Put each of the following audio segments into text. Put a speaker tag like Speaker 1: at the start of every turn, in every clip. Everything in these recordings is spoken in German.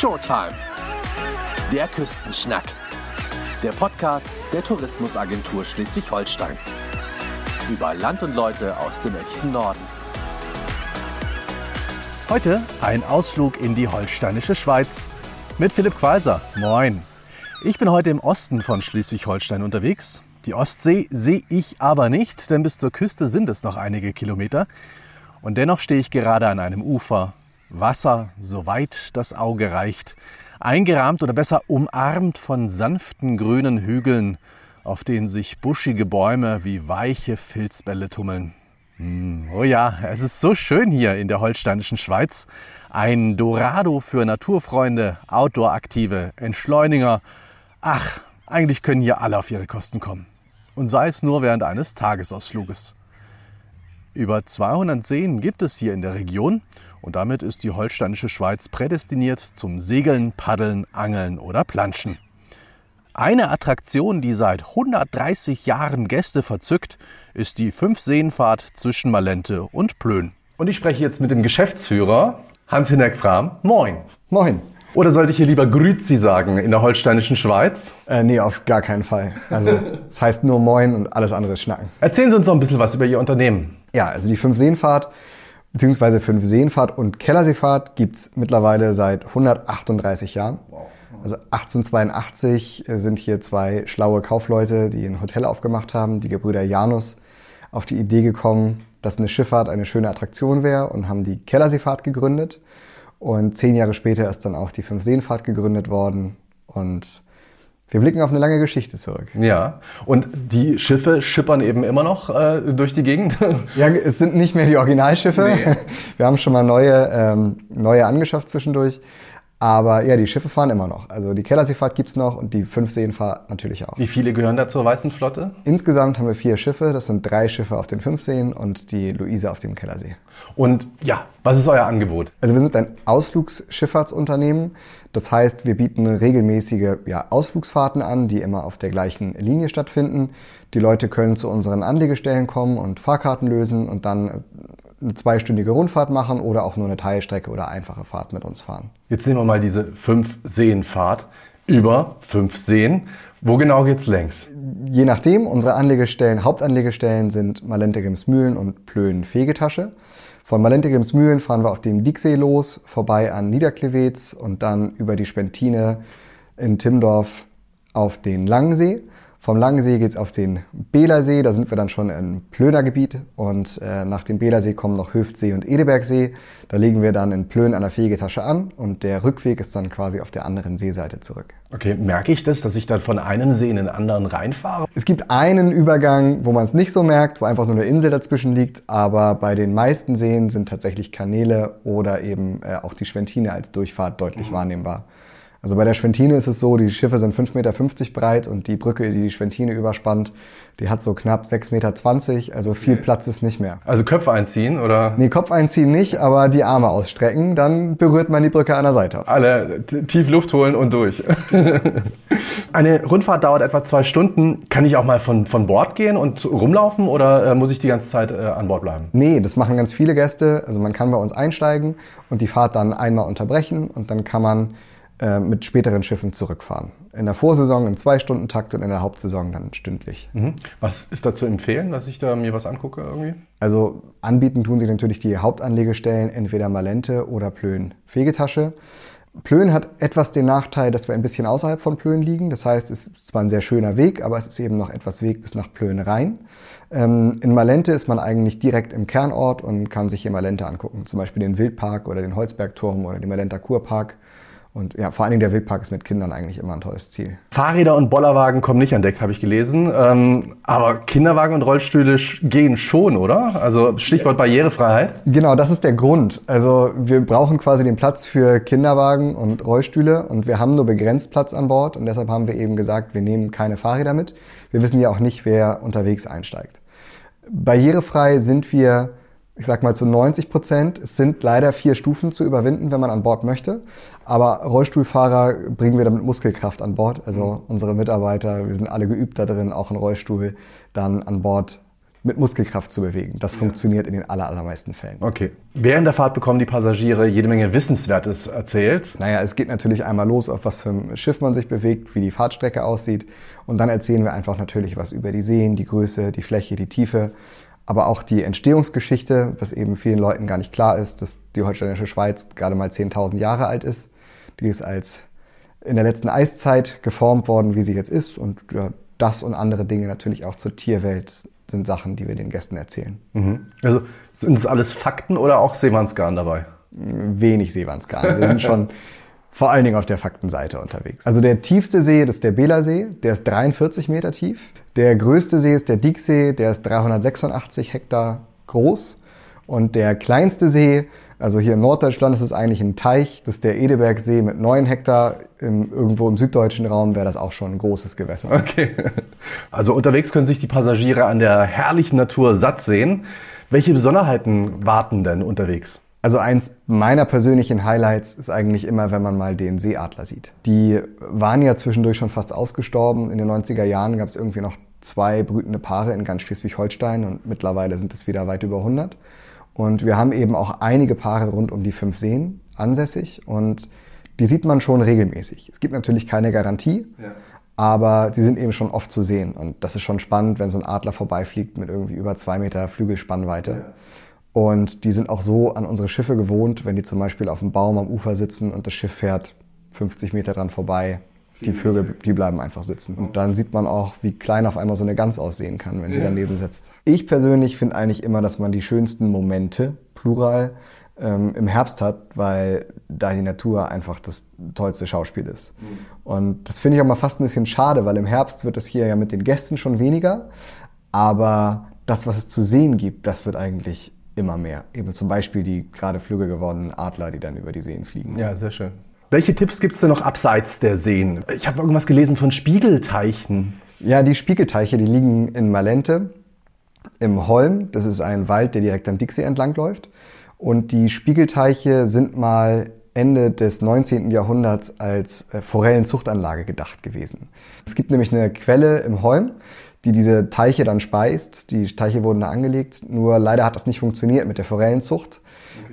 Speaker 1: Showtime. Der Küstenschnack. Der Podcast der Tourismusagentur Schleswig-Holstein. Über Land und Leute aus dem echten Norden.
Speaker 2: Heute ein Ausflug in die holsteinische Schweiz mit Philipp Qualser. Moin. Ich bin heute im Osten von Schleswig-Holstein unterwegs. Die Ostsee sehe ich aber nicht, denn bis zur Küste sind es noch einige Kilometer. Und dennoch stehe ich gerade an einem Ufer. Wasser, soweit das Auge reicht. Eingerahmt oder besser umarmt von sanften grünen Hügeln, auf denen sich buschige Bäume wie weiche Filzbälle tummeln. Hm, oh ja, es ist so schön hier in der holsteinischen Schweiz. Ein Dorado für Naturfreunde, Outdoor-Aktive, Entschleuniger. Ach, eigentlich können hier alle auf ihre Kosten kommen. Und sei es nur während eines Tagesausfluges. Über 200 Seen gibt es hier in der Region und damit ist die holsteinische Schweiz prädestiniert zum Segeln, Paddeln, Angeln oder Planschen. Eine Attraktion, die seit 130 Jahren Gäste verzückt, ist die Fünf-Seenfahrt zwischen Malente und Plön. Und ich spreche jetzt mit dem Geschäftsführer Hans-Hinek Fram. Moin.
Speaker 3: Moin.
Speaker 2: Oder sollte ich hier lieber Grüzi sagen in der holsteinischen Schweiz?
Speaker 3: Äh, nee, auf gar keinen Fall. Also es heißt nur Moin und alles andere ist Schnacken.
Speaker 2: Erzählen Sie uns noch ein bisschen was über Ihr Unternehmen.
Speaker 3: Ja, also die Fünf-Seenfahrt beziehungsweise Fünf-Seenfahrt und Kellerseefahrt gibt's mittlerweile seit 138 Jahren. Also 1882 sind hier zwei schlaue Kaufleute, die ein Hotel aufgemacht haben, die Gebrüder Janus, auf die Idee gekommen, dass eine Schifffahrt eine schöne Attraktion wäre und haben die Kellerseefahrt gegründet. Und zehn Jahre später ist dann auch die Fünf-Seenfahrt gegründet worden. Und wir blicken auf eine lange Geschichte zurück.
Speaker 2: Ja, und die Schiffe schippern eben immer noch äh, durch die Gegend?
Speaker 3: ja, es sind nicht mehr die Originalschiffe. Nee. Wir haben schon mal neue, ähm, neue angeschafft zwischendurch. Aber ja, die Schiffe fahren immer noch. Also die Kellerseefahrt gibt's noch und die Fünfseenfahrt natürlich auch.
Speaker 2: Wie viele gehören da zur Weißen Flotte?
Speaker 3: Insgesamt haben wir vier Schiffe. Das sind drei Schiffe auf den Fünfseen und die Luise auf dem Kellersee.
Speaker 2: Und ja, was ist euer Angebot?
Speaker 3: Also wir sind ein Ausflugsschifffahrtsunternehmen. Das heißt, wir bieten regelmäßige ja, Ausflugsfahrten an, die immer auf der gleichen Linie stattfinden. Die Leute können zu unseren Anlegestellen kommen und Fahrkarten lösen und dann eine zweistündige Rundfahrt machen oder auch nur eine Teilstrecke oder einfache Fahrt mit uns fahren.
Speaker 2: Jetzt nehmen wir mal diese fünf Seenfahrt über fünf Seen. Wo genau geht's längs?
Speaker 3: Je nachdem, unsere Anlegestellen, Hauptanlegestellen sind Malentegrimsmühlen und Plön-Fegetasche. Von Malentegrimsmühlen fahren wir auf dem Dieksee los, vorbei an Niederklewitz und dann über die Spentine in Timdorf auf den Langsee. Vom Langensee geht's auf den Belersee, da sind wir dann schon im Plöner Gebiet und äh, nach dem Belersee kommen noch Hüftsee und Edebergsee. Da legen wir dann in Plön an der Fegetasche an und der Rückweg ist dann quasi auf der anderen Seeseite zurück.
Speaker 2: Okay, merke ich das, dass ich dann von einem See in den anderen reinfahre?
Speaker 3: Es gibt einen Übergang, wo man es nicht so merkt, wo einfach nur eine Insel dazwischen liegt, aber bei den meisten Seen sind tatsächlich Kanäle oder eben äh, auch die Schwentine als Durchfahrt deutlich mhm. wahrnehmbar. Also bei der Schwentine ist es so, die Schiffe sind 5,50 Meter breit und die Brücke, die die Schwentine überspannt, die hat so knapp 6,20 Meter, also viel Platz ist nicht mehr.
Speaker 2: Also Köpfe einziehen, oder?
Speaker 3: Nee, Kopf einziehen nicht, aber die Arme ausstrecken, dann berührt man die Brücke an der Seite.
Speaker 2: Alle tief Luft holen und durch. Eine Rundfahrt dauert etwa zwei Stunden. Kann ich auch mal von, von Bord gehen und rumlaufen oder äh, muss ich die ganze Zeit äh, an Bord bleiben?
Speaker 3: Nee, das machen ganz viele Gäste. Also man kann bei uns einsteigen und die Fahrt dann einmal unterbrechen und dann kann man mit späteren Schiffen zurückfahren. In der Vorsaison im Zwei-Stunden-Takt und in der Hauptsaison dann stündlich.
Speaker 2: Mhm. Was ist da zu empfehlen, dass ich da mir was angucke irgendwie?
Speaker 3: Also anbieten tun sich natürlich die Hauptanlegestellen, entweder Malente oder Plön Fegetasche. Plön hat etwas den Nachteil, dass wir ein bisschen außerhalb von Plön liegen. Das heißt, es ist zwar ein sehr schöner Weg, aber es ist eben noch etwas Weg bis nach Plön rein. Ähm, in Malente ist man eigentlich direkt im Kernort und kann sich hier Malente angucken. Zum Beispiel den Wildpark oder den Holzbergturm oder den Malenter Kurpark. Und ja, vor allen Dingen der Wildpark ist mit Kindern eigentlich immer ein tolles Ziel.
Speaker 2: Fahrräder und Bollerwagen kommen nicht entdeckt, habe ich gelesen. Ähm, aber Kinderwagen und Rollstühle gehen schon, oder? Also Stichwort Barrierefreiheit.
Speaker 3: Genau, das ist der Grund. Also wir brauchen quasi den Platz für Kinderwagen und Rollstühle und wir haben nur begrenzt Platz an Bord und deshalb haben wir eben gesagt, wir nehmen keine Fahrräder mit. Wir wissen ja auch nicht, wer unterwegs einsteigt. Barrierefrei sind wir ich sag mal zu 90 Prozent. Es sind leider vier Stufen zu überwinden, wenn man an Bord möchte. Aber Rollstuhlfahrer bringen wir damit Muskelkraft an Bord. Also mhm. unsere Mitarbeiter, wir sind alle geübt da drin, auch einen Rollstuhl dann an Bord mit Muskelkraft zu bewegen. Das funktioniert in den aller, allermeisten Fällen.
Speaker 2: Okay. Während der Fahrt bekommen die Passagiere jede Menge Wissenswertes erzählt.
Speaker 3: Naja, es geht natürlich einmal los, auf was für ein Schiff man sich bewegt, wie die Fahrtstrecke aussieht. Und dann erzählen wir einfach natürlich was über die Seen, die Größe, die Fläche, die Tiefe. Aber auch die Entstehungsgeschichte, was eben vielen Leuten gar nicht klar ist, dass die holsteinische Schweiz gerade mal 10.000 Jahre alt ist. Die ist als in der letzten Eiszeit geformt worden, wie sie jetzt ist. Und ja, das und andere Dinge natürlich auch zur Tierwelt sind Sachen, die wir den Gästen erzählen.
Speaker 2: Mhm. Also sind es alles Fakten oder auch Seemannsgarn dabei?
Speaker 3: Wenig Seemannsgarn. Wir sind schon vor allen Dingen auf der Faktenseite unterwegs. Also der tiefste See, das ist der Bela-See, der ist 43 Meter tief. Der größte See ist der Dieksee, der ist 386 Hektar groß. Und der kleinste See also hier in Norddeutschland ist es eigentlich ein Teich, das ist der Edebergsee mit 9 Hektar. Im, irgendwo im süddeutschen Raum wäre das auch schon ein großes Gewässer.
Speaker 2: Okay. Also unterwegs können sich die Passagiere an der herrlichen Natur satt sehen. Welche Besonderheiten warten denn unterwegs?
Speaker 3: Also eins meiner persönlichen Highlights ist eigentlich immer, wenn man mal den Seeadler sieht. Die waren ja zwischendurch schon fast ausgestorben. In den 90er Jahren gab es irgendwie noch zwei brütende Paare in ganz Schleswig-Holstein und mittlerweile sind es wieder weit über 100. Und wir haben eben auch einige Paare rund um die fünf Seen ansässig und die sieht man schon regelmäßig. Es gibt natürlich keine Garantie, ja. aber sie sind eben schon oft zu sehen. Und das ist schon spannend, wenn so ein Adler vorbeifliegt mit irgendwie über zwei Meter Flügelspannweite. Ja. Und die sind auch so an unsere Schiffe gewohnt, wenn die zum Beispiel auf dem Baum am Ufer sitzen und das Schiff fährt 50 Meter dran vorbei, die Vögel, die bleiben einfach sitzen. Und dann sieht man auch, wie klein auf einmal so eine Gans aussehen kann, wenn sie daneben sitzt. Ich persönlich finde eigentlich immer, dass man die schönsten Momente, plural, ähm, im Herbst hat, weil da die Natur einfach das tollste Schauspiel ist. Mhm. Und das finde ich auch mal fast ein bisschen schade, weil im Herbst wird es hier ja mit den Gästen schon weniger, aber das, was es zu sehen gibt, das wird eigentlich immer mehr. Eben zum Beispiel die gerade Flügge gewordenen Adler, die dann über die Seen fliegen.
Speaker 2: Ja, sehr schön. Welche Tipps gibt es denn noch abseits der Seen? Ich habe irgendwas gelesen von Spiegelteichen.
Speaker 3: Ja, die Spiegelteiche, die liegen in Malente im Holm. Das ist ein Wald, der direkt am Dixie entlang läuft. Und die Spiegelteiche sind mal Ende des 19. Jahrhunderts als äh, Forellenzuchtanlage gedacht gewesen. Es gibt nämlich eine Quelle im Holm, die diese Teiche dann speist. Die Teiche wurden da angelegt, nur leider hat das nicht funktioniert mit der Forellenzucht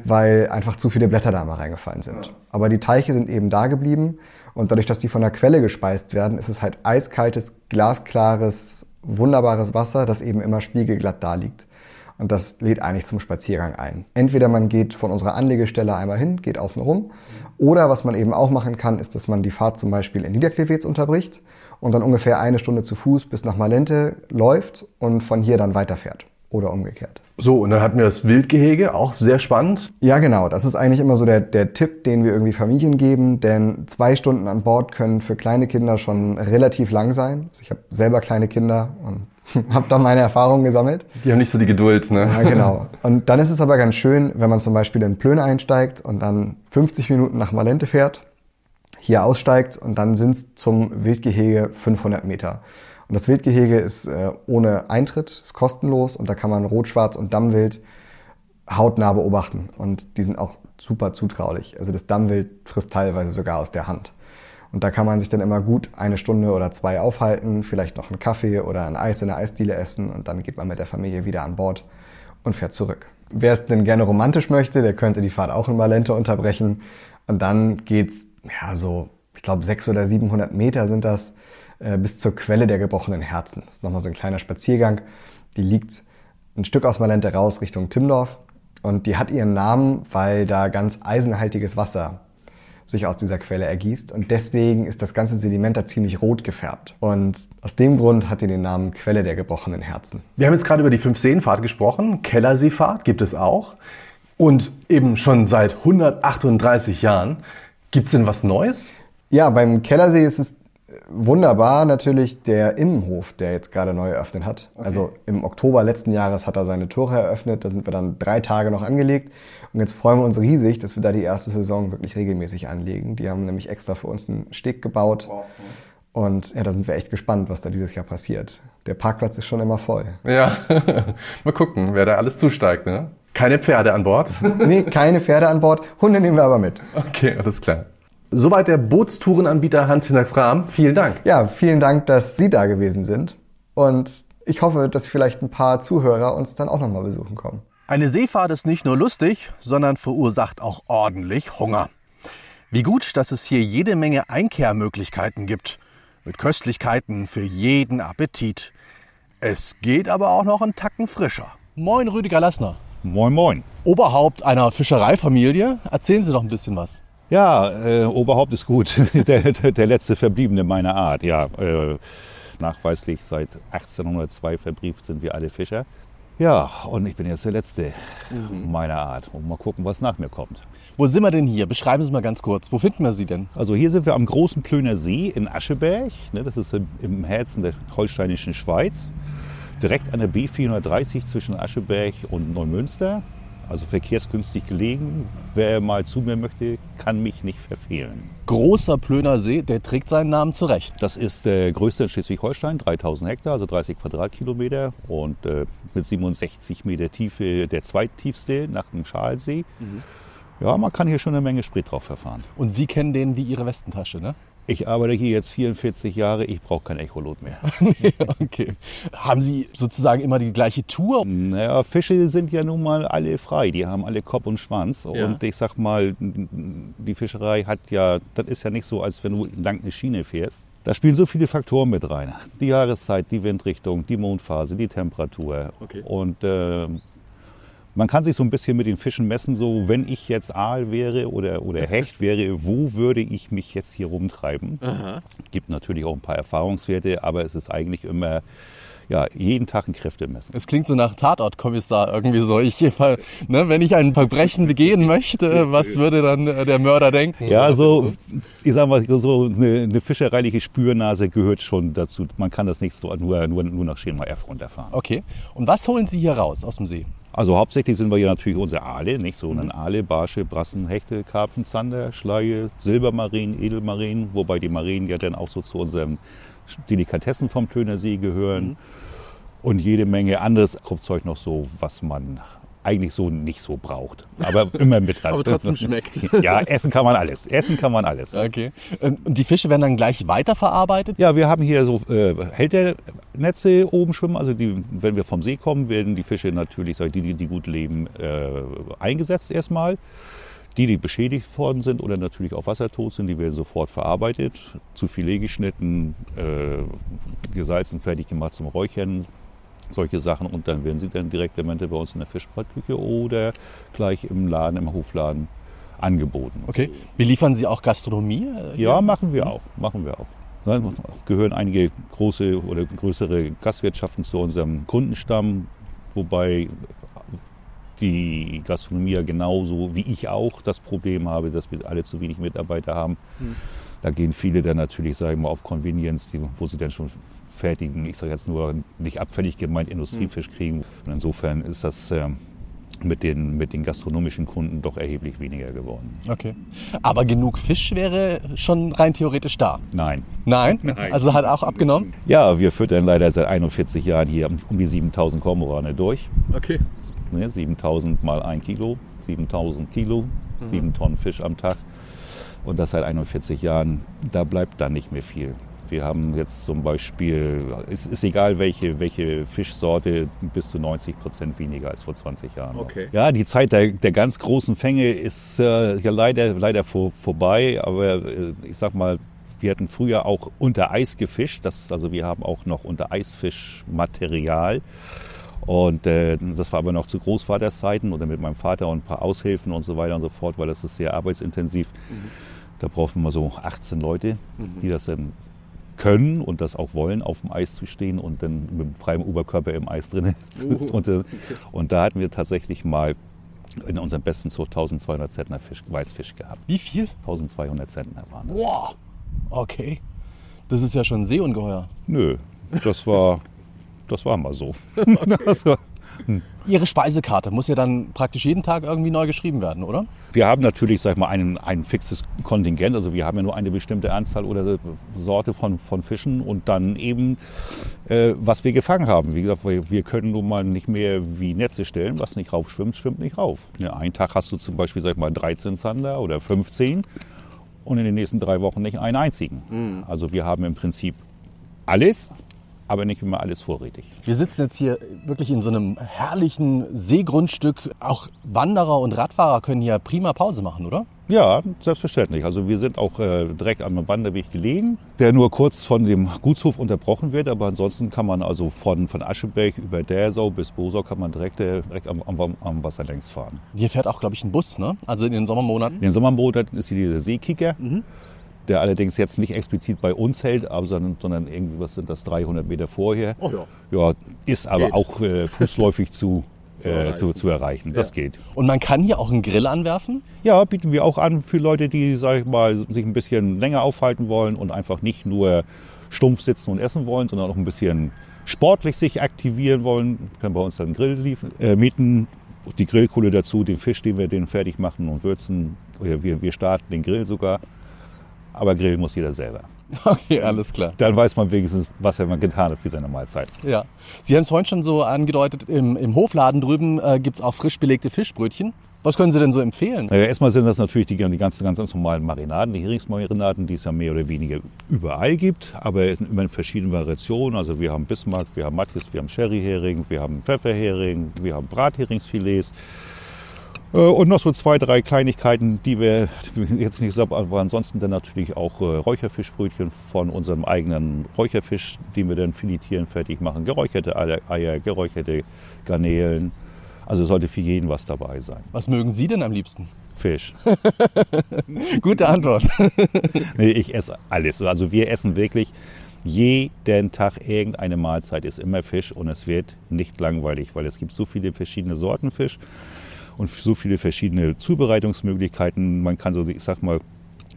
Speaker 3: weil einfach zu viele Blätter da mal reingefallen sind. Ja. Aber die Teiche sind eben da geblieben und dadurch, dass die von der Quelle gespeist werden, ist es halt eiskaltes, glasklares, wunderbares Wasser, das eben immer spiegelglatt da liegt. Und das lädt eigentlich zum Spaziergang ein. Entweder man geht von unserer Anlegestelle einmal hin, geht außen rum, oder was man eben auch machen kann, ist, dass man die Fahrt zum Beispiel in Niederklewitz unterbricht und dann ungefähr eine Stunde zu Fuß bis nach Malente läuft und von hier dann weiterfährt oder umgekehrt.
Speaker 2: So, und dann hatten wir das Wildgehege, auch sehr spannend.
Speaker 3: Ja, genau. Das ist eigentlich immer so der, der Tipp, den wir irgendwie Familien geben, denn zwei Stunden an Bord können für kleine Kinder schon relativ lang sein. Also ich habe selber kleine Kinder und habe da meine Erfahrungen gesammelt.
Speaker 2: Die haben nicht so die Geduld, ne?
Speaker 3: Ja, genau. Und dann ist es aber ganz schön, wenn man zum Beispiel in Plön einsteigt und dann 50 Minuten nach Malente fährt, hier aussteigt und dann sind es zum Wildgehege 500 Meter. Und das Wildgehege ist äh, ohne Eintritt, ist kostenlos und da kann man Rot, Schwarz und Dammwild hautnah beobachten. Und die sind auch super zutraulich. Also das Dammwild frisst teilweise sogar aus der Hand. Und da kann man sich dann immer gut eine Stunde oder zwei aufhalten, vielleicht noch einen Kaffee oder ein Eis in der Eisdiele essen und dann geht man mit der Familie wieder an Bord und fährt zurück. Wer es denn gerne romantisch möchte, der könnte die Fahrt auch in Malente unterbrechen. Und dann geht's, ja, so, ich glaube, 600 oder 700 Meter sind das äh, bis zur Quelle der gebrochenen Herzen. Das ist nochmal so ein kleiner Spaziergang. Die liegt ein Stück aus Malente raus Richtung Timdorf. Und die hat ihren Namen, weil da ganz eisenhaltiges Wasser sich aus dieser Quelle ergießt. Und deswegen ist das ganze Sediment da ziemlich rot gefärbt. Und aus dem Grund hat die den Namen Quelle der gebrochenen Herzen.
Speaker 2: Wir haben jetzt gerade über die Fünf-Seenfahrt gesprochen. Kellerseefahrt gibt es auch. Und eben schon seit 138 Jahren. Gibt es denn was Neues?
Speaker 3: Ja, beim Kellersee ist es wunderbar natürlich der Immenhof, der jetzt gerade neu eröffnet hat. Okay. Also im Oktober letzten Jahres hat er seine Tore eröffnet. Da sind wir dann drei Tage noch angelegt. Und jetzt freuen wir uns riesig, dass wir da die erste Saison wirklich regelmäßig anlegen. Die haben nämlich extra für uns einen Steg gebaut. Wow. Und ja, da sind wir echt gespannt, was da dieses Jahr passiert. Der Parkplatz ist schon immer voll.
Speaker 2: Ja, mal gucken, wer da alles zusteigt. Ne? Keine Pferde an Bord?
Speaker 3: nee, keine Pferde an Bord. Hunde nehmen wir aber mit.
Speaker 2: Okay, alles klar. Soweit der Bootstourenanbieter Hans-Hinnerk Frahm. Vielen Dank.
Speaker 3: Ja, vielen Dank, dass Sie da gewesen sind. Und ich hoffe, dass vielleicht ein paar Zuhörer uns dann auch nochmal besuchen kommen.
Speaker 2: Eine Seefahrt ist nicht nur lustig, sondern verursacht auch ordentlich Hunger. Wie gut, dass es hier jede Menge Einkehrmöglichkeiten gibt. Mit Köstlichkeiten für jeden Appetit. Es geht aber auch noch einen Tacken frischer. Moin, Rüdiger Lassner.
Speaker 4: Moin, moin.
Speaker 2: Oberhaupt einer Fischereifamilie. Erzählen Sie doch ein bisschen was.
Speaker 4: Ja, äh, Oberhaupt ist gut. der, der, der, letzte Verbliebene meiner Art. Ja, äh, nachweislich seit 1802 verbrieft sind wir alle Fischer. Ja, und ich bin jetzt der Letzte mhm. meiner Art. Und mal gucken, was nach mir kommt.
Speaker 2: Wo sind wir denn hier? Beschreiben Sie mal ganz kurz. Wo finden wir Sie denn?
Speaker 4: Also hier sind wir am großen Plöner See in Ascheberg. Ne, das ist im Herzen der holsteinischen Schweiz. Direkt an der B430 zwischen Ascheberg und Neumünster also verkehrsgünstig gelegen. Wer mal zu mir möchte, kann mich nicht verfehlen.
Speaker 2: Großer Plöner See, der trägt seinen Namen zurecht.
Speaker 4: Das ist der größte in Schleswig-Holstein, 3000 Hektar, also 30 Quadratkilometer und äh, mit 67 Meter Tiefe der zweittiefste nach dem Schalsee. Mhm. Ja, man kann hier schon eine Menge Sprit drauf verfahren.
Speaker 2: Und Sie kennen den wie Ihre Westentasche, ne?
Speaker 4: Ich arbeite hier jetzt 44 Jahre, ich brauche kein Echolot mehr.
Speaker 2: okay. Haben Sie sozusagen immer die gleiche Tour?
Speaker 4: Naja, Fische sind ja nun mal alle frei, die haben alle Kopf und Schwanz. Ja. Und ich sag mal, die Fischerei hat ja, das ist ja nicht so, als wenn du lang eine Schiene fährst. Da spielen so viele Faktoren mit rein. Die Jahreszeit, die Windrichtung, die Mondphase, die Temperatur. Okay. Und äh, man kann sich so ein bisschen mit den Fischen messen, so wenn ich jetzt Aal wäre oder, oder Hecht wäre, wo würde ich mich jetzt hier rumtreiben? Aha. Gibt natürlich auch ein paar Erfahrungswerte, aber es ist eigentlich immer ja, jeden Tag ein Kräftemessen.
Speaker 2: Es klingt so nach Tatortkommissar irgendwie so. Ich, ne, wenn ich ein Verbrechen begehen möchte, was würde dann der Mörder denken?
Speaker 4: Ja, so, ich sag mal, so eine, eine fischereiliche Spürnase gehört schon dazu. Man kann das nicht so nur, nur, nur nach Schema F runterfahren.
Speaker 2: Okay. Und was holen Sie hier raus aus dem See?
Speaker 4: Also hauptsächlich sind wir hier natürlich unsere Aale, nicht so mhm. Aale, Barsche, Brassen, Hechte, Karpfen, Zander, Schleie, Silbermarien, Edelmarien, wobei die Marien ja dann auch so zu unseren Delikatessen vom Tönersee gehören. Mhm. Und jede Menge anderes Kruppzeug noch so, was man eigentlich so nicht so braucht. Aber immer mit
Speaker 2: hat. Aber trotzdem schmeckt.
Speaker 4: ja, essen kann man alles. Essen kann man alles.
Speaker 2: Okay. Und die Fische werden dann gleich weiterverarbeitet?
Speaker 4: Ja, wir haben hier so äh, Hälternetze oben schwimmen. Also die, wenn wir vom See kommen, werden die Fische natürlich, die, die, die gut leben, äh, eingesetzt erstmal. Die, die beschädigt worden sind oder natürlich auch wassertot sind, die werden sofort verarbeitet, zu Filet geschnitten, äh, gesalzen, fertig gemacht zum Räuchern, solche Sachen und dann werden sie dann direkt bei uns in der Fischbratküche oder gleich im Laden, im Hofladen angeboten.
Speaker 2: Okay. Beliefern Sie auch Gastronomie?
Speaker 4: Äh, ja, machen wir auch. Machen wir auch. Da gehören einige große oder größere Gastwirtschaften zu unserem Kundenstamm, wobei die Gastronomie ja genauso wie ich auch das Problem habe, dass wir alle zu wenig Mitarbeiter haben. Hm. Da gehen viele dann natürlich, sage ich mal, auf Convenience, wo sie dann schon fertigen, ich sage jetzt nur nicht abfällig gemeint, Industriefisch kriegen. Und insofern ist das äh, mit, den, mit den gastronomischen Kunden doch erheblich weniger geworden.
Speaker 2: Okay. Aber genug Fisch wäre schon rein theoretisch da?
Speaker 4: Nein.
Speaker 2: Nein? Nein. Also hat auch abgenommen?
Speaker 4: Ja, wir füttern leider seit 41 Jahren hier um die 7000 Kormorane durch.
Speaker 2: Okay.
Speaker 4: 7000 mal ein Kilo, 7000 Kilo, mhm. 7 Tonnen Fisch am Tag. Und das seit 41 Jahren, da bleibt dann nicht mehr viel. Wir haben jetzt zum Beispiel, es ist egal welche, welche Fischsorte, bis zu 90 Prozent weniger als vor 20 Jahren.
Speaker 2: Okay.
Speaker 4: Ja, die Zeit der, der ganz großen Fänge ist äh, ja leider, leider vor, vorbei, aber äh, ich sag mal, wir hatten früher auch unter Eis gefischt. Das, also wir haben auch noch unter Eisfischmaterial. Und äh, das war aber noch zu Großvaterszeiten oder mit meinem Vater und ein paar Aushilfen und so weiter und so fort, weil das ist sehr arbeitsintensiv. Mhm. Da brauchen wir so 18 Leute, mhm. die das dann können und das auch wollen, auf dem Eis zu stehen und dann mit dem freien Oberkörper im Eis drin. Uh, und, äh, und da hatten wir tatsächlich mal in unserem besten Zug 1200 Zentner Fisch, Weißfisch gehabt.
Speaker 2: Wie viel?
Speaker 4: 1200 Zentner waren das.
Speaker 2: Wow, okay. Das ist ja schon Seeungeheuer.
Speaker 4: Nö, das war, das war mal so.
Speaker 2: Okay. Das war, Ihre Speisekarte muss ja dann praktisch jeden Tag irgendwie neu geschrieben werden, oder?
Speaker 4: Wir haben natürlich, sag ich mal, ein, ein fixes Kontingent. Also wir haben ja nur eine bestimmte Anzahl oder Sorte von, von Fischen und dann eben, äh, was wir gefangen haben. Wie gesagt, wir können nun mal nicht mehr wie Netze stellen. Was nicht raufschwimmt, schwimmt nicht rauf. Ja, einen Tag hast du zum Beispiel, sag ich mal, 13 Zander oder 15 und in den nächsten drei Wochen nicht einen einzigen. Mhm. Also wir haben im Prinzip alles aber nicht immer alles vorrätig.
Speaker 2: Wir sitzen jetzt hier wirklich in so einem herrlichen Seegrundstück. Auch Wanderer und Radfahrer können hier prima Pause machen, oder?
Speaker 4: Ja, selbstverständlich. Also wir sind auch äh, direkt am Wanderweg gelegen, der nur kurz von dem Gutshof unterbrochen wird. Aber ansonsten kann man also von, von Aschebeck über Därsau bis Bosau kann man direkt, äh, direkt am, am, am Wasser längs fahren.
Speaker 2: Hier fährt auch, glaube ich, ein Bus, ne? Also in den Sommermonaten.
Speaker 4: In den Sommermonaten ist hier dieser Seekicker. Der allerdings jetzt nicht explizit bei uns hält, aber, sondern, sondern irgendwie, was sind das, 300 Meter vorher.
Speaker 2: Oh ja.
Speaker 4: Ja, ist aber
Speaker 2: Geht.
Speaker 4: auch äh, fußläufig zu, äh,
Speaker 2: erreichen.
Speaker 4: zu, zu erreichen. Das geht.
Speaker 2: Und man kann hier auch einen Grill anwerfen.
Speaker 4: Ja, bieten wir auch an für Leute, die, sag ich mal, sich ein bisschen länger aufhalten wollen und einfach nicht nur stumpf sitzen und essen wollen, sondern auch ein bisschen sportlich sich aktivieren wollen. Können bei uns dann einen Grill liefen, äh, mieten, die Grillkohle dazu, den Fisch, den wir den fertig machen und würzen. Oder wir, wir starten den Grill sogar. Aber grillen muss jeder selber.
Speaker 2: Okay, alles klar.
Speaker 4: Dann weiß man wenigstens, was er mal getan hat für seine Mahlzeit.
Speaker 2: Ja. Sie haben es vorhin schon so angedeutet, im, im Hofladen drüben äh, gibt es auch frisch belegte Fischbrötchen. Was können Sie denn so empfehlen?
Speaker 4: Naja, erstmal sind das natürlich die, die ganzen, ganz, ganz normalen Marinaden, die Heringsmarinaden, die es ja mehr oder weniger überall gibt, aber es sind immer in verschiedenen Variationen. Also wir haben Bismarck, wir haben Matjes, wir haben Sherryhering, wir haben Pfefferhering, wir haben Bratheringsfilets. Äh, Und noch so zwei, drei Kleinigkeiten, die wir jetzt nicht sagen, aber ansonsten dann natürlich auch äh, Räucherfischbrötchen von unserem eigenen Räucherfisch, den wir dann filetieren, fertig machen. Geräucherte Eier, Eier geräucherte Garnelen. Also sollte für jeden was dabei sein.
Speaker 2: Was mögen Sie denn am liebsten?
Speaker 4: Fisch.
Speaker 2: Gute Antwort.
Speaker 4: Nee, ich esse alles. Also wir essen wirklich jeden Tag irgendeine Mahlzeit ist immer Fisch und es wird nicht langweilig, weil es gibt so viele verschiedene Sorten Fisch und so viele verschiedene Zubereitungsmöglichkeiten. Man kann so, ich sag mal,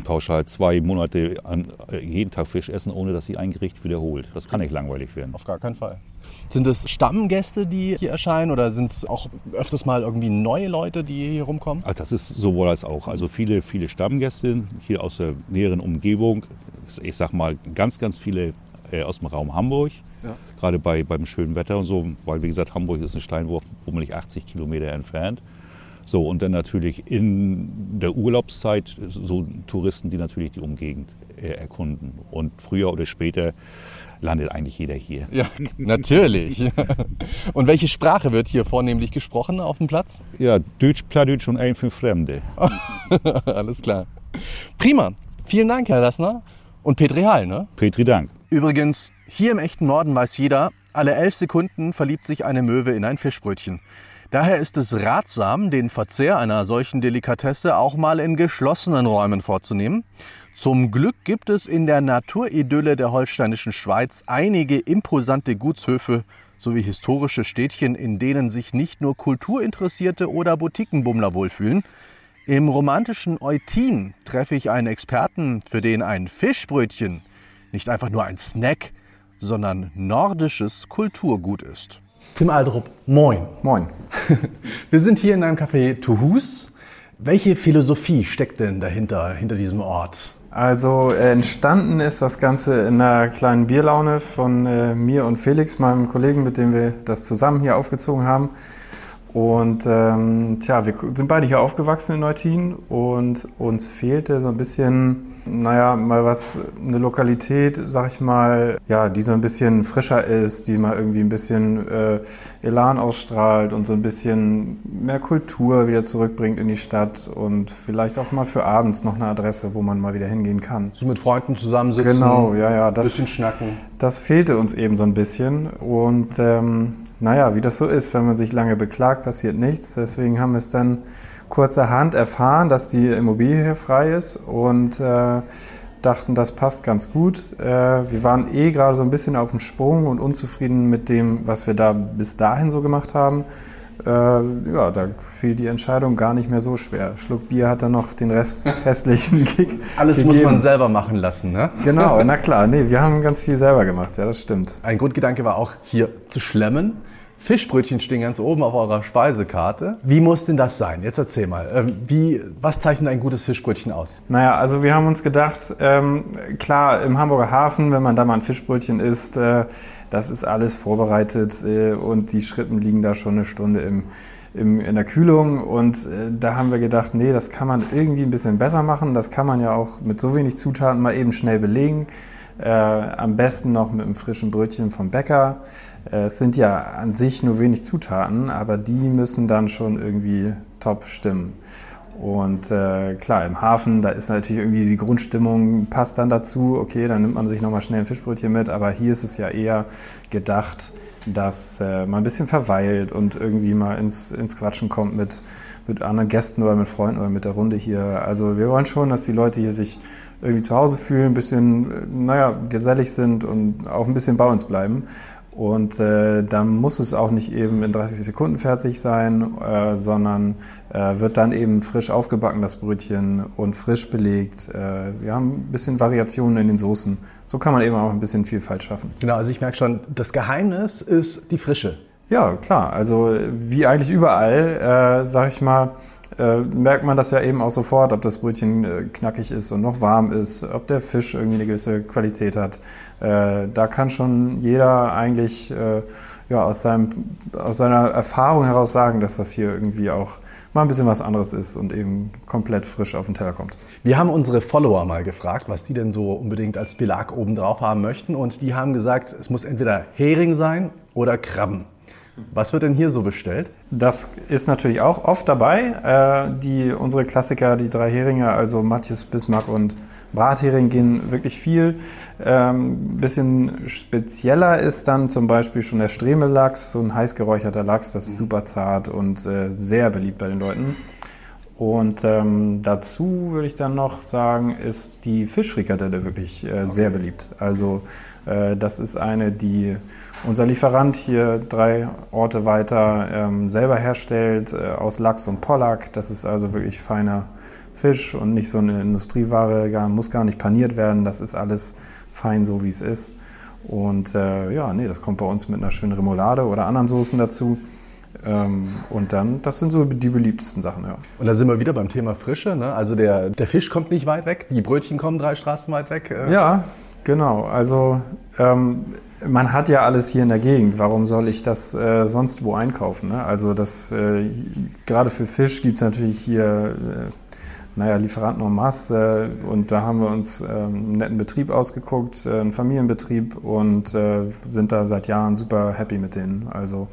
Speaker 4: pauschal zwei Monate an äh, jeden Tag Fisch essen, ohne dass sich ein Gericht wiederholt. Das kann nicht langweilig werden.
Speaker 2: Auf gar keinen Fall. Sind es Stammgäste, die hier erscheinen oder sind es auch öfters mal irgendwie neue Leute, die hier rumkommen?
Speaker 4: Also das ist sowohl als auch. Also viele, viele Stammgäste hier aus der näheren Umgebung. Ich sag mal, ganz, ganz viele äh, aus dem Raum Hamburg.
Speaker 2: Ja.
Speaker 4: Gerade bei, beim schönen Wetter und so, weil wie gesagt, Hamburg ist ein Steinwurf, bummelig 80 Kilometer entfernt. So, und dann natürlich in der Urlaubszeit so Touristen, die natürlich die Umgegend äh, erkunden. Und früher oder später landet eigentlich jeder hier.
Speaker 2: Ja, natürlich. Und welche Sprache wird hier vornehmlich gesprochen auf dem Platz?
Speaker 4: Ja, Deutsch, Plattdeutsch und ein für Fremde.
Speaker 2: Alles klar. Prima. Vielen Dank, Herr Lassner. Und Petri Hall, ne?
Speaker 4: Petri Dank.
Speaker 2: Übrigens, hier im echten Norden weiß jeder, alle elf Sekunden verliebt sich eine Möwe in ein Fischbrötchen. Daher ist es ratsam, den Verzehr einer solchen Delikatesse auch mal in geschlossenen Räumen vorzunehmen. Zum Glück gibt es in der Naturidylle der holsteinischen Schweiz einige imposante Gutshöfe sowie historische Städtchen, in denen sich nicht nur Kulturinteressierte oder Boutiquenbummler wohlfühlen. Im romantischen Eutin treffe ich einen Experten, für den ein Fischbrötchen nicht einfach nur ein Snack, sondern nordisches Kulturgut ist. Tim Aldrup, moin.
Speaker 3: Moin.
Speaker 2: Wir sind hier in einem Café Tuhus. Welche Philosophie steckt denn dahinter, hinter diesem Ort?
Speaker 5: Also äh, entstanden ist das Ganze in einer kleinen Bierlaune von äh, mir und Felix, meinem Kollegen, mit dem wir das zusammen hier aufgezogen haben. Und ähm, tja, wir sind beide hier aufgewachsen in Neutin und uns fehlte so ein bisschen, naja, mal was, eine Lokalität, sag ich mal, ja, die so ein bisschen frischer ist, die mal irgendwie ein bisschen äh, Elan ausstrahlt und so ein bisschen mehr Kultur wieder zurückbringt in die Stadt und vielleicht auch mal für abends noch eine Adresse, wo man mal wieder hingehen kann.
Speaker 2: So mit Freunden zusammensitzen,
Speaker 5: Genau, ja, ja,
Speaker 2: ein
Speaker 5: das,
Speaker 2: bisschen schnacken.
Speaker 5: Das fehlte uns eben so ein bisschen. Und ähm, naja, wie das so ist, wenn man sich lange beklagt, passiert nichts. Deswegen haben wir es dann kurzerhand erfahren, dass die Immobilie hier frei ist und äh, dachten, das passt ganz gut. Äh, wir waren eh gerade so ein bisschen auf dem Sprung und unzufrieden mit dem, was wir da bis dahin so gemacht haben. Äh, ja, da fiel die Entscheidung gar nicht mehr so schwer. Schluck Bier hat dann noch den Rest, restlichen Kick.
Speaker 2: Alles muss
Speaker 5: gegeben.
Speaker 2: man selber machen lassen, ne?
Speaker 5: Genau, na klar. Nee, wir haben ganz viel selber gemacht, ja, das stimmt.
Speaker 2: Ein Grundgedanke war auch, hier zu schlemmen. Fischbrötchen stehen ganz oben auf eurer Speisekarte. Wie muss denn das sein? Jetzt erzähl mal. ähm, Wie, was zeichnet ein gutes Fischbrötchen aus?
Speaker 5: Naja, also wir haben uns gedacht, ähm, klar, im Hamburger Hafen, wenn man da mal ein Fischbrötchen isst, äh, das ist alles vorbereitet äh, und die Schrippen liegen da schon eine Stunde im, im, in der Kühlung. Und äh, da haben wir gedacht, nee, das kann man irgendwie ein bisschen besser machen. Das kann man ja auch mit so wenig Zutaten mal eben schnell belegen. Äh, am besten noch mit einem frischen Brötchen vom Bäcker. Äh, es sind ja an sich nur wenig Zutaten, aber die müssen dann schon irgendwie top stimmen. Und äh, klar, im Hafen, da ist natürlich irgendwie die Grundstimmung, passt dann dazu, okay, dann nimmt man sich nochmal schnell ein Fischbrötchen mit, aber hier ist es ja eher gedacht, dass äh, man ein bisschen verweilt und irgendwie mal ins, ins Quatschen kommt mit, mit anderen Gästen oder mit Freunden oder mit der Runde hier. Also wir wollen schon, dass die Leute hier sich irgendwie zu Hause fühlen, ein bisschen, äh, naja, gesellig sind und auch ein bisschen bei uns bleiben. Und äh, dann muss es auch nicht eben in 30 Sekunden fertig sein, äh, sondern äh, wird dann eben frisch aufgebacken, das Brötchen, und frisch belegt. Äh, wir haben ein bisschen Variationen in den Soßen. So kann man eben auch ein bisschen Vielfalt schaffen.
Speaker 2: Genau, also ich merke schon, das Geheimnis ist die Frische.
Speaker 5: Ja, klar. Also wie eigentlich überall, äh, sag ich mal, äh, merkt man das ja eben auch sofort, ob das Brötchen äh, knackig ist und noch warm ist, ob der Fisch irgendwie eine gewisse Qualität hat. Äh, da kann schon jeder eigentlich äh, ja, aus, seinem, aus seiner Erfahrung heraus sagen, dass das hier irgendwie auch mal ein bisschen was anderes ist und eben komplett frisch auf den Teller kommt.
Speaker 2: Wir haben unsere Follower mal gefragt, was die denn so unbedingt als Belag oben drauf haben möchten. Und die haben gesagt, es muss entweder Hering sein oder Krabben. Was wird denn hier so bestellt?
Speaker 5: Das ist natürlich auch oft dabei. Äh, die, unsere Klassiker, die drei Heringe, also Matthias, Bismarck und Brathering, gehen wirklich viel. Ähm, bisschen spezieller ist dann zum Beispiel schon der Stremellachs, so ein heiß geräucherter Lachs, das ist super zart und äh, sehr beliebt bei den Leuten. Und ähm, dazu würde ich dann noch sagen, ist die Fischfrikadelle wirklich äh, sehr beliebt. Also äh, das ist eine, die unser Lieferant hier drei Orte weiter ähm, selber herstellt äh, aus Lachs und Pollack. Das ist also wirklich feiner Fisch und nicht so eine Industrieware, gar, muss gar nicht paniert werden. Das ist alles fein so, wie es ist. Und äh, ja, nee, das kommt bei uns mit einer schönen Remoulade oder anderen Soßen dazu. Ähm, und dann, das sind so die beliebtesten Sachen, ja.
Speaker 2: Und da sind wir wieder beim Thema Frische. Ne? Also der, der Fisch kommt nicht weit weg, die Brötchen kommen drei Straßen weit weg.
Speaker 5: Äh. Ja, genau. Also ähm, man hat ja alles hier in der Gegend. Warum soll ich das äh, sonst wo einkaufen? Ne? Also das äh, gerade für Fisch gibt es natürlich hier äh, naja, Lieferanten en masse. Äh, und da haben wir uns ähm, einen netten Betrieb ausgeguckt, äh, einen Familienbetrieb und äh, sind da seit Jahren super happy mit denen. Also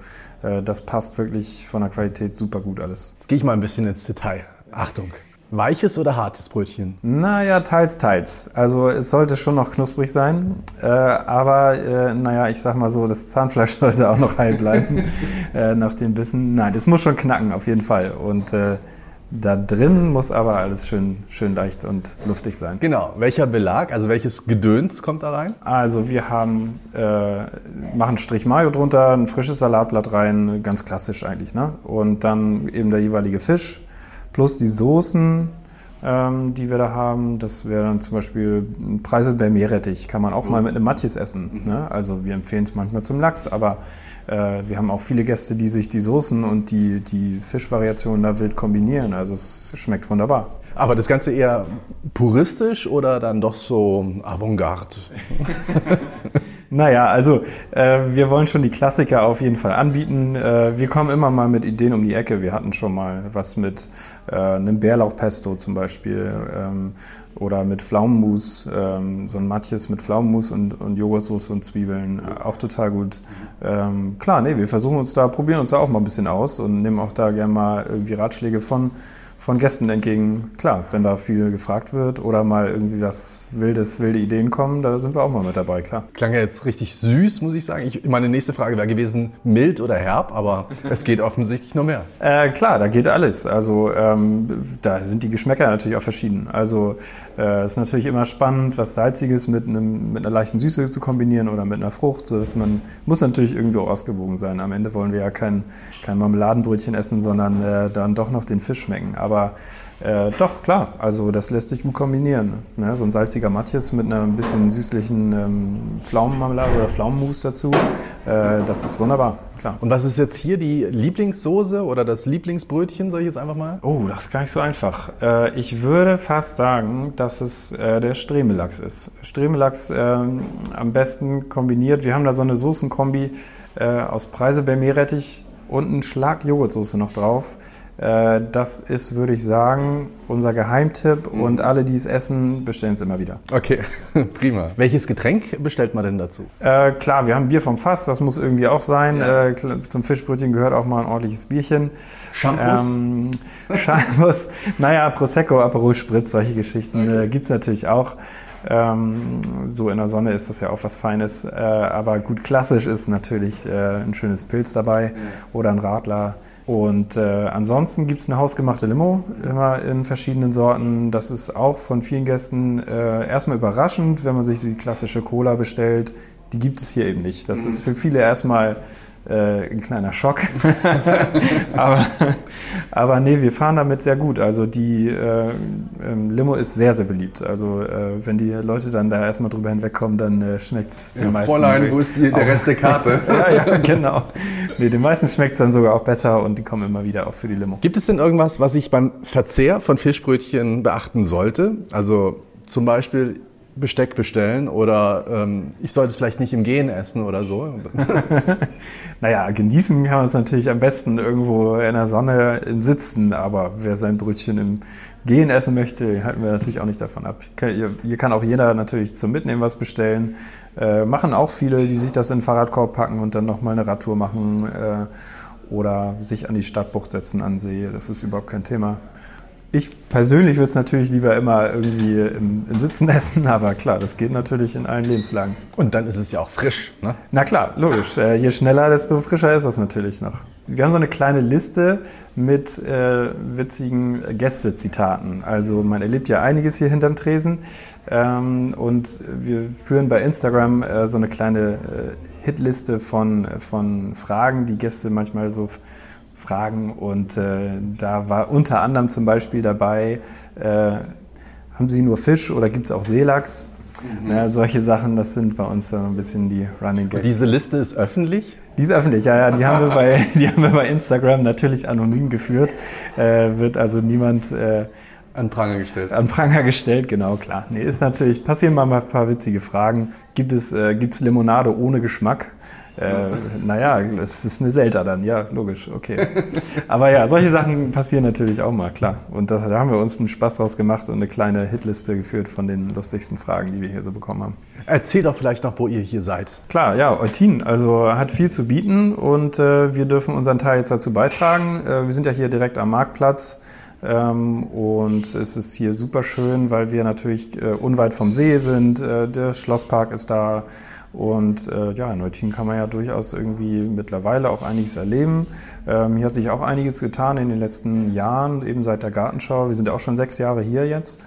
Speaker 5: das passt wirklich von der Qualität super gut alles.
Speaker 2: Jetzt gehe ich mal ein bisschen ins Detail. Achtung. Weiches oder hartes Brötchen?
Speaker 5: Naja, teils, teils. Also es sollte schon noch knusprig sein, äh, aber äh, naja, ich sag mal so, das Zahnfleisch sollte auch noch heil bleiben äh, nach dem Bissen. Nein, das muss schon knacken, auf jeden Fall. Und da drin muss aber alles schön, schön leicht und luftig sein.
Speaker 2: Genau. Welcher Belag, also welches Gedöns kommt da rein?
Speaker 5: Also wir haben, äh, machen Strich Mayo drunter, ein frisches Salatblatt rein, ganz klassisch eigentlich. Ne? Und dann eben der jeweilige Fisch plus die Soßen, ähm, die wir da haben. Das wäre dann zum Beispiel ein Preiselbeer-Meerrettich, kann man auch mal mit einem Matjes essen. Ne? Also wir empfehlen es manchmal zum Lachs, aber äh, wir haben auch viele Gäste, die sich die Soßen und die, die Fischvariationen da wild kombinieren. Also es schmeckt wunderbar.
Speaker 2: Aber das Ganze eher puristisch oder dann doch so Avantgarde?
Speaker 5: Naja, also äh, wir wollen schon die Klassiker auf jeden Fall anbieten. Äh, wir kommen immer mal mit Ideen um die Ecke. Wir hatten schon mal was mit äh, einem Bärlauchpesto zum Beispiel ähm, oder mit Pflaumenmus, ähm, so ein Matjes mit Pflaumenmus und, und Joghurtsoße und Zwiebeln, äh, auch total gut. Ähm, klar, nee, wir versuchen uns da, probieren uns da auch mal ein bisschen aus und nehmen auch da gerne mal irgendwie Ratschläge von von Gästen entgegen. Klar, wenn da viel gefragt wird oder mal irgendwie was wildes, wilde Ideen kommen, da sind wir auch mal mit dabei, klar.
Speaker 2: Klang ja jetzt richtig süß, muss ich sagen. Ich, meine nächste Frage wäre gewesen, mild oder herb, aber es geht offensichtlich noch mehr.
Speaker 5: Äh, klar, da geht alles. Also ähm, da sind die Geschmäcker natürlich auch verschieden. Also äh, es ist natürlich immer spannend, was Salziges mit, einem, mit einer leichten Süße zu kombinieren oder mit einer Frucht, sodass man, muss natürlich irgendwie auch ausgewogen sein. Am Ende wollen wir ja kein, kein Marmeladenbrötchen essen, sondern äh, dann doch noch den Fisch schmecken. Aber äh, doch, klar, also das lässt sich gut kombinieren. Ne? So ein salziger Matjes mit einer ein bisschen süßlichen ähm, Pflaumenmarmelade oder Pflaumenmus dazu, äh, das ist wunderbar, klar.
Speaker 2: Und was ist jetzt hier die Lieblingssoße oder das Lieblingsbrötchen, sage ich jetzt einfach mal?
Speaker 5: Oh, das ist gar nicht so einfach. Äh, ich würde fast sagen, dass es äh, der Stremellachs ist. Stremellachs ähm, am besten kombiniert. Wir haben da so eine Soßenkombi äh, aus Preiselbeermeerrettich und einen Schlag Joghurtsoße noch drauf das ist, würde ich sagen, unser Geheimtipp
Speaker 2: Mhm.
Speaker 5: und alle, die es essen, bestellen es immer wieder.
Speaker 2: Okay, prima. Welches Getränk bestellt man denn dazu?
Speaker 5: Äh, klar, wir haben Bier vom Fass, das muss irgendwie auch sein.
Speaker 2: Ja.
Speaker 5: Äh, zum Fischbrötchen gehört auch mal ein ordentliches Bierchen.
Speaker 2: Shampoos?
Speaker 5: Ähm, Shampoos, naja, Prosecco, Aperol Spritz, solche Geschichten äh, gibt es natürlich auch. Ähm, so in der Sonne ist das ja auch was Feines. Äh, aber gut, klassisch ist natürlich äh, ein schönes Pilz dabei oder ein Radler. Und äh, ansonsten gibt es eine hausgemachte Limo, immer in verschiedenen Sorten. Das ist auch von vielen Gästen äh, erstmal überraschend, wenn man sich die klassische Cola bestellt. Die gibt es hier eben nicht. Das ist für viele erstmal äh, ein kleiner Schock. aber, aber nee, wir fahren damit sehr gut. Also die äh, ähm, Limo ist sehr, sehr beliebt. Also äh, wenn die Leute dann da erstmal drüber hinwegkommen, dann äh, schmeckt es den meisten.
Speaker 2: ist die,
Speaker 5: der Rest
Speaker 2: der Karte?
Speaker 5: ja, ja, genau. Nee, den meisten schmeckt es dann sogar auch besser und die kommen immer wieder auch für die Limo.
Speaker 2: Gibt es denn irgendwas, was ich beim Verzehr von Fischbrötchen beachten sollte? Also zum Beispiel Besteck bestellen oder ähm, ich sollte es vielleicht nicht im Gehen essen oder so.
Speaker 5: Naja, genießen kann man es natürlich am besten irgendwo in der Sonne im Sitzen, aber wer sein Brötchen im Gehen essen möchte, halten wir natürlich auch nicht davon ab. Hier kann auch jeder natürlich zum Mitnehmen was bestellen. Äh, machen auch viele, die sich das in den Fahrradkorb packen und dann nochmal eine Radtour machen äh, oder sich an die Stadtbucht setzen an See. Das ist überhaupt kein Thema. Ich persönlich würde es natürlich lieber immer irgendwie im, im Sitzen essen, aber klar, das geht natürlich in allen Lebenslagen.
Speaker 2: Und dann ist es ja auch frisch. Ne?
Speaker 5: Na klar, logisch. Äh, je schneller, desto frischer ist das natürlich noch. Wir haben so eine kleine Liste mit äh, witzigen Gästezitaten. Also man erlebt ja einiges hier hinterm Tresen. Ähm, und wir führen bei Instagram äh, so eine kleine äh, Hitliste von, von Fragen, die Gäste manchmal so fragen. Und äh, da war unter anderem zum Beispiel dabei, äh, haben Sie nur Fisch oder gibt es auch Seelachs? Ja, solche Sachen, das sind bei uns so ein bisschen die Running Gags.
Speaker 2: Diese Liste ist öffentlich.
Speaker 5: Die ist öffentlich, ja, ja, die haben wir bei, die haben wir bei Instagram natürlich anonym geführt. Äh, wird also niemand äh,
Speaker 2: An Pranger gestellt.
Speaker 5: an Pranger gestellt, genau, klar. Nee, ist natürlich, passieren mal ein paar witzige Fragen. Gibt es, äh, gibt's Limonade ohne Geschmack? Äh, naja, es ist eine Selter dann, ja, logisch, okay. Aber ja, solche Sachen passieren natürlich auch mal, klar. Und das, da haben wir uns einen Spaß draus gemacht und eine kleine Hitliste geführt von den lustigsten Fragen, die wir hier so bekommen haben.
Speaker 2: Erzähl doch vielleicht noch, wo ihr hier seid.
Speaker 5: Klar, ja, Eutin, also hat viel zu bieten und äh, wir dürfen unseren Teil jetzt dazu beitragen. Äh, wir sind ja hier direkt am Marktplatz und es ist hier super schön, weil wir natürlich äh, unweit vom See sind. Äh, der Schlosspark ist da und äh, ja, in Eutin kann man ja durchaus irgendwie mittlerweile auch einiges erleben. Ähm, hier hat sich auch einiges getan in den letzten Jahren, eben seit der Gartenschau. Wir sind auch schon sechs Jahre hier jetzt.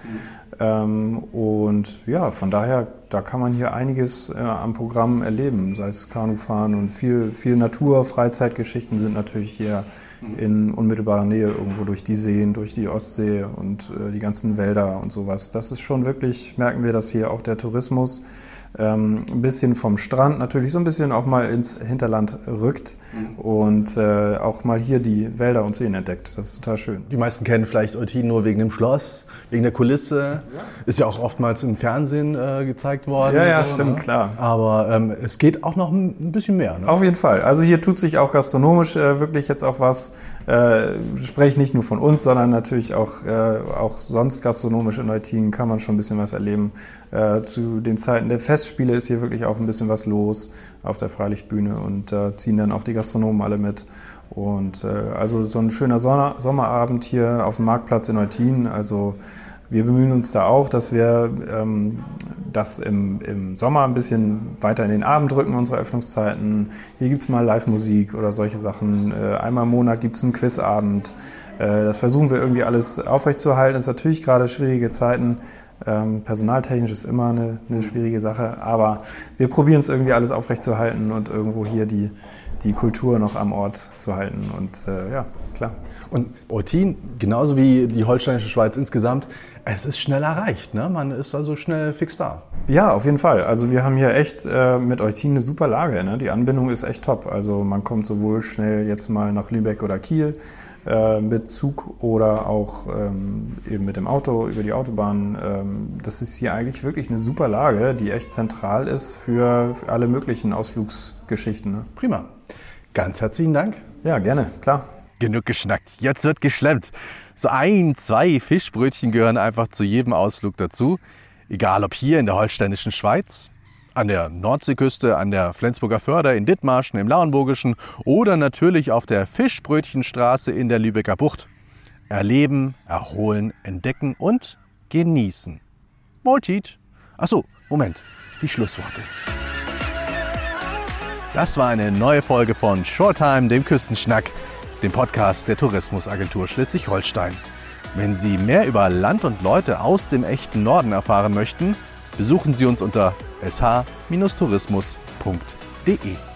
Speaker 5: Ähm, und ja, von daher, da kann man hier einiges äh, am Programm erleben, sei es Kanufahren und viel, viel Natur, Freizeitgeschichten sind natürlich hier in unmittelbarer Nähe irgendwo durch die Seen, durch die Ostsee und äh, die ganzen Wälder und sowas. Das ist schon wirklich, merken wir, dass hier auch der Tourismus ähm, ein bisschen vom Strand natürlich so ein bisschen auch mal ins Hinterland rückt und äh, auch mal hier die Wälder und Seen entdeckt. Das ist total schön.
Speaker 2: Die meisten kennen vielleicht Eutin nur wegen dem Schloss, wegen der Kulisse. Ist ja auch oftmals im Fernsehen äh, gezeigt worden.
Speaker 5: Ja, ja,
Speaker 2: so,
Speaker 5: stimmt,
Speaker 2: ne?
Speaker 5: klar.
Speaker 2: Aber ähm, es geht auch noch ein bisschen mehr. Ne?
Speaker 5: Auf jeden Fall. Also hier tut sich auch gastronomisch äh, wirklich jetzt auch was. Äh, spreche ich nicht nur von uns, sondern natürlich auch, äh, auch sonst gastronomisch in Eutin kann man schon ein bisschen was erleben. Äh, zu den Zeiten der Festspiele ist hier wirklich auch ein bisschen was los auf der Freilichtbühne und da ziehen dann auch die Gastronomen alle mit. Und äh, also so ein schöner Sonner Sommerabend hier auf dem Marktplatz in Eutin. Also wir bemühen uns da auch, dass wir ähm, das im, im Sommer ein bisschen weiter in den Abend rücken, unsere Öffnungszeiten. Hier gibt es mal Live-Musik oder solche Sachen. Äh, einmal im Monat gibt es einen Quizabend. Äh, das versuchen wir irgendwie alles aufrechtzuerhalten. Das ist natürlich gerade schwierige Zeiten. Ähm, personaltechnisch ist immer eine, eine schwierige Sache, aber wir probieren es irgendwie alles aufrechtzuerhalten und irgendwo hier die, die Kultur noch am Ort zu halten. Und äh, ja, klar.
Speaker 2: Und Eutin, genauso wie die holsteinische Schweiz insgesamt, es ist schnell erreicht. Ne? Man ist also schnell fix da.
Speaker 5: Ja, auf jeden Fall. Also wir haben hier echt äh, mit Eutin eine super Lage. Ne? Die Anbindung ist echt top. Also man kommt sowohl schnell jetzt mal nach Lübeck oder Kiel äh, mit Zug oder auch ähm, eben mit dem Auto über die Autobahn. Ähm, das ist hier eigentlich wirklich eine super Lage, die echt zentral ist für, für alle möglichen Ausflugsgeschichten. Ne?
Speaker 2: Prima. Ganz herzlichen Dank.
Speaker 5: Ja, gerne, klar.
Speaker 2: Genug geschnackt. Jetzt wird geschlemmt. So ein, zwei Fischbrötchen gehören einfach zu jedem Ausflug dazu. Egal ob hier in der holsteinischen Schweiz, an der Nordseeküste, an der Flensburger Förder, in Dithmarschen, im Lauenburgischen oder natürlich auf der Fischbrötchenstraße in der Lübecker Bucht. Erleben, erholen, entdecken und genießen. Moltit. Achso, Moment, die Schlussworte. Das war eine neue Folge von Shorttime, dem Küstenschnack, dem Podcast der Tourismusagentur Schleswig-Holstein. Wenn Sie mehr über Land und Leute aus dem echten Norden erfahren möchten, besuchen Sie uns unter sh-tourismus.de.